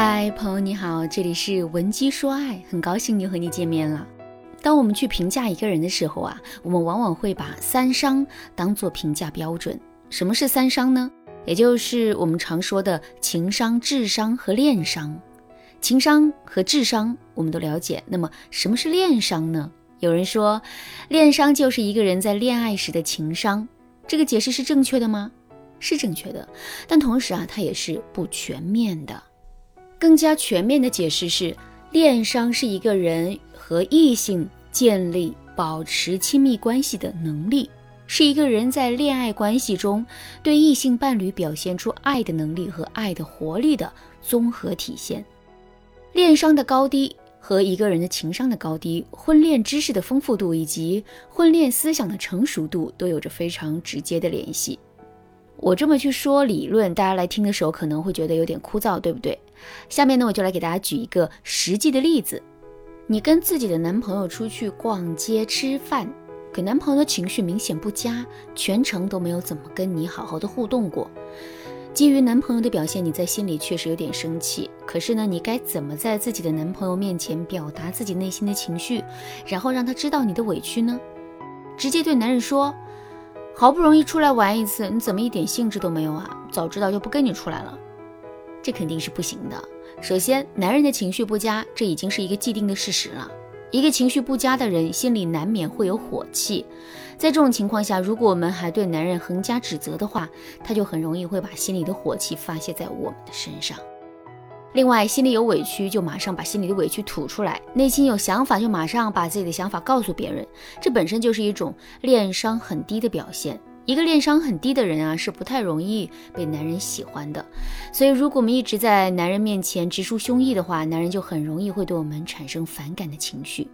嗨，朋友你好，这里是文姬说爱，很高兴又和你见面了。当我们去评价一个人的时候啊，我们往往会把三商当做评价标准。什么是三商呢？也就是我们常说的情商、智商和恋商。情商和智商我们都了解，那么什么是恋商呢？有人说，恋商就是一个人在恋爱时的情商。这个解释是正确的吗？是正确的，但同时啊，它也是不全面的。更加全面的解释是，恋商是一个人和异性建立、保持亲密关系的能力，是一个人在恋爱关系中对异性伴侣表现出爱的能力和爱的活力的综合体现。恋商的高低和一个人的情商的高低、婚恋知识的丰富度以及婚恋思想的成熟度都有着非常直接的联系。我这么去说理论，大家来听的时候可能会觉得有点枯燥，对不对？下面呢，我就来给大家举一个实际的例子：你跟自己的男朋友出去逛街吃饭，可男朋友的情绪明显不佳，全程都没有怎么跟你好好的互动过。基于男朋友的表现，你在心里确实有点生气。可是呢，你该怎么在自己的男朋友面前表达自己内心的情绪，然后让他知道你的委屈呢？直接对男人说。好不容易出来玩一次，你怎么一点兴致都没有啊？早知道就不跟你出来了，这肯定是不行的。首先，男人的情绪不佳，这已经是一个既定的事实了。一个情绪不佳的人，心里难免会有火气。在这种情况下，如果我们还对男人横加指责的话，他就很容易会把心里的火气发泄在我们的身上。另外，心里有委屈就马上把心里的委屈吐出来，内心有想法就马上把自己的想法告诉别人，这本身就是一种恋商很低的表现。一个恋商很低的人啊，是不太容易被男人喜欢的。所以，如果我们一直在男人面前直抒胸臆的话，男人就很容易会对我们产生反感的情绪。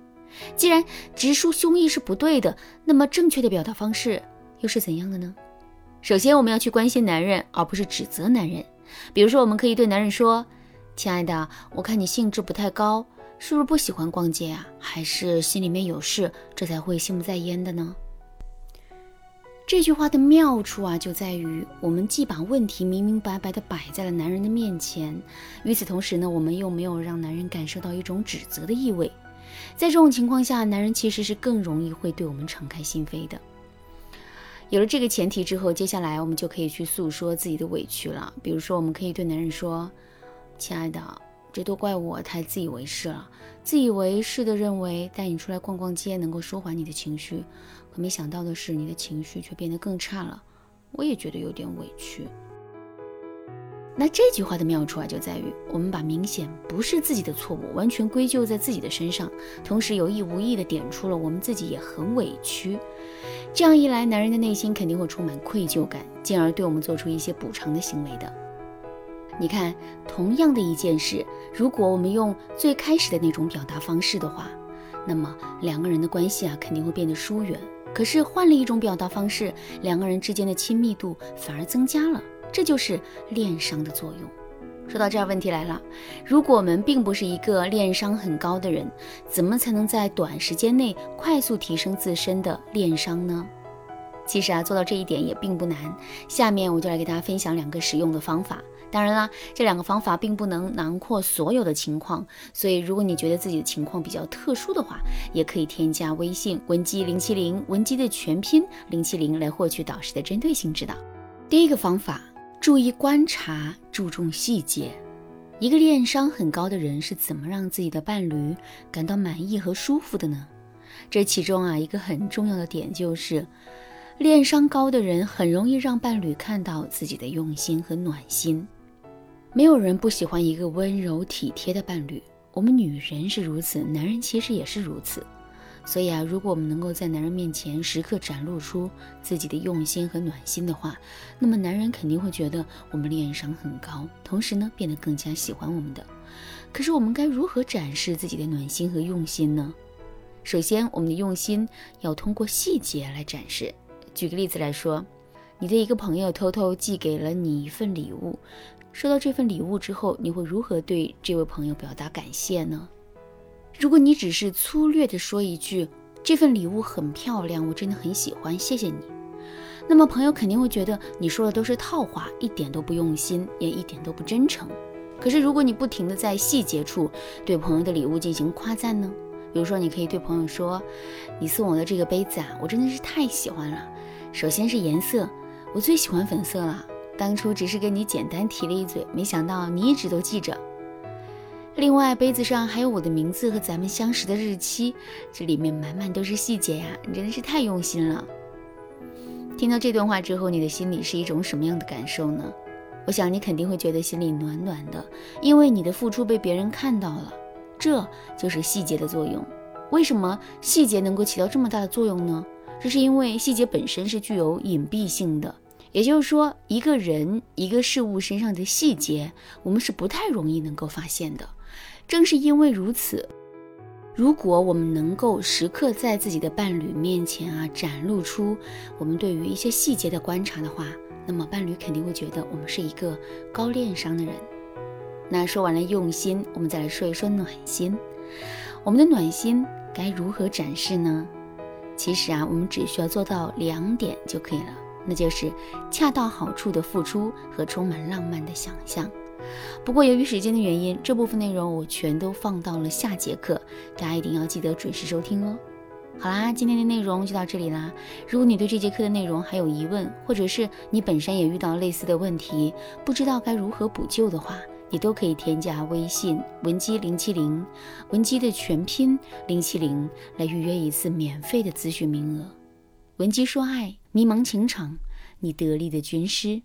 既然直抒胸臆是不对的，那么正确的表达方式又是怎样的呢？首先，我们要去关心男人，而不是指责男人。比如说，我们可以对男人说。亲爱的，我看你兴致不太高，是不是不喜欢逛街啊？还是心里面有事，这才会心不在焉的呢？这句话的妙处啊，就在于我们既把问题明明白白的摆在了男人的面前，与此同时呢，我们又没有让男人感受到一种指责的意味。在这种情况下，男人其实是更容易会对我们敞开心扉的。有了这个前提之后，接下来我们就可以去诉说自己的委屈了。比如说，我们可以对男人说。亲爱的，这都怪我太自以为是了。自以为是的认为带你出来逛逛街能够舒缓你的情绪，可没想到的是，你的情绪却变得更差了。我也觉得有点委屈。那这句话的妙处啊，就在于我们把明显不是自己的错误完全归咎在自己的身上，同时有意无意的点出了我们自己也很委屈。这样一来，男人的内心肯定会充满愧疚感，进而对我们做出一些补偿的行为的。你看，同样的一件事，如果我们用最开始的那种表达方式的话，那么两个人的关系啊肯定会变得疏远。可是换了一种表达方式，两个人之间的亲密度反而增加了。这就是恋商的作用。说到这儿，问题来了：如果我们并不是一个恋商很高的人，怎么才能在短时间内快速提升自身的恋商呢？其实啊，做到这一点也并不难。下面我就来给大家分享两个实用的方法。当然啦，这两个方法并不能囊括所有的情况，所以如果你觉得自己的情况比较特殊的话，也可以添加微信文姬零七零，文姬的全拼零七零来获取导师的针对性指导。第一个方法，注意观察，注重细节。一个恋商很高的人是怎么让自己的伴侣感到满意和舒服的呢？这其中啊，一个很重要的点就是，恋商高的人很容易让伴侣看到自己的用心和暖心。没有人不喜欢一个温柔体贴的伴侣，我们女人是如此，男人其实也是如此。所以啊，如果我们能够在男人面前时刻展露出自己的用心和暖心的话，那么男人肯定会觉得我们恋商很高，同时呢，变得更加喜欢我们的。可是我们该如何展示自己的暖心和用心呢？首先，我们的用心要通过细节来展示。举个例子来说，你的一个朋友偷偷寄给了你一份礼物。收到这份礼物之后，你会如何对这位朋友表达感谢呢？如果你只是粗略的说一句“这份礼物很漂亮，我真的很喜欢，谢谢你”，那么朋友肯定会觉得你说的都是套话，一点都不用心，也一点都不真诚。可是如果你不停的在细节处对朋友的礼物进行夸赞呢？比如说，你可以对朋友说：“你送我的这个杯子啊，我真的是太喜欢了。首先是颜色，我最喜欢粉色了。当初只是跟你简单提了一嘴，没想到你一直都记着。另外，杯子上还有我的名字和咱们相识的日期，这里面满满都是细节呀，你真的是太用心了。”听到这段话之后，你的心里是一种什么样的感受呢？我想你肯定会觉得心里暖暖的，因为你的付出被别人看到了。这就是细节的作用。为什么细节能够起到这么大的作用呢？这是因为细节本身是具有隐蔽性的，也就是说，一个人、一个事物身上的细节，我们是不太容易能够发现的。正是因为如此，如果我们能够时刻在自己的伴侣面前啊，展露出我们对于一些细节的观察的话，那么伴侣肯定会觉得我们是一个高恋商的人。那说完了用心，我们再来说一说暖心。我们的暖心该如何展示呢？其实啊，我们只需要做到两点就可以了，那就是恰到好处的付出和充满浪漫的想象。不过由于时间的原因，这部分内容我全都放到了下节课，大家一定要记得准时收听哦。好啦，今天的内容就到这里啦。如果你对这节课的内容还有疑问，或者是你本身也遇到类似的问题，不知道该如何补救的话，你都可以添加微信文姬零七零，文姬的全拼零七零，来预约一次免费的咨询名额。文姬说爱，迷茫情场，你得力的军师。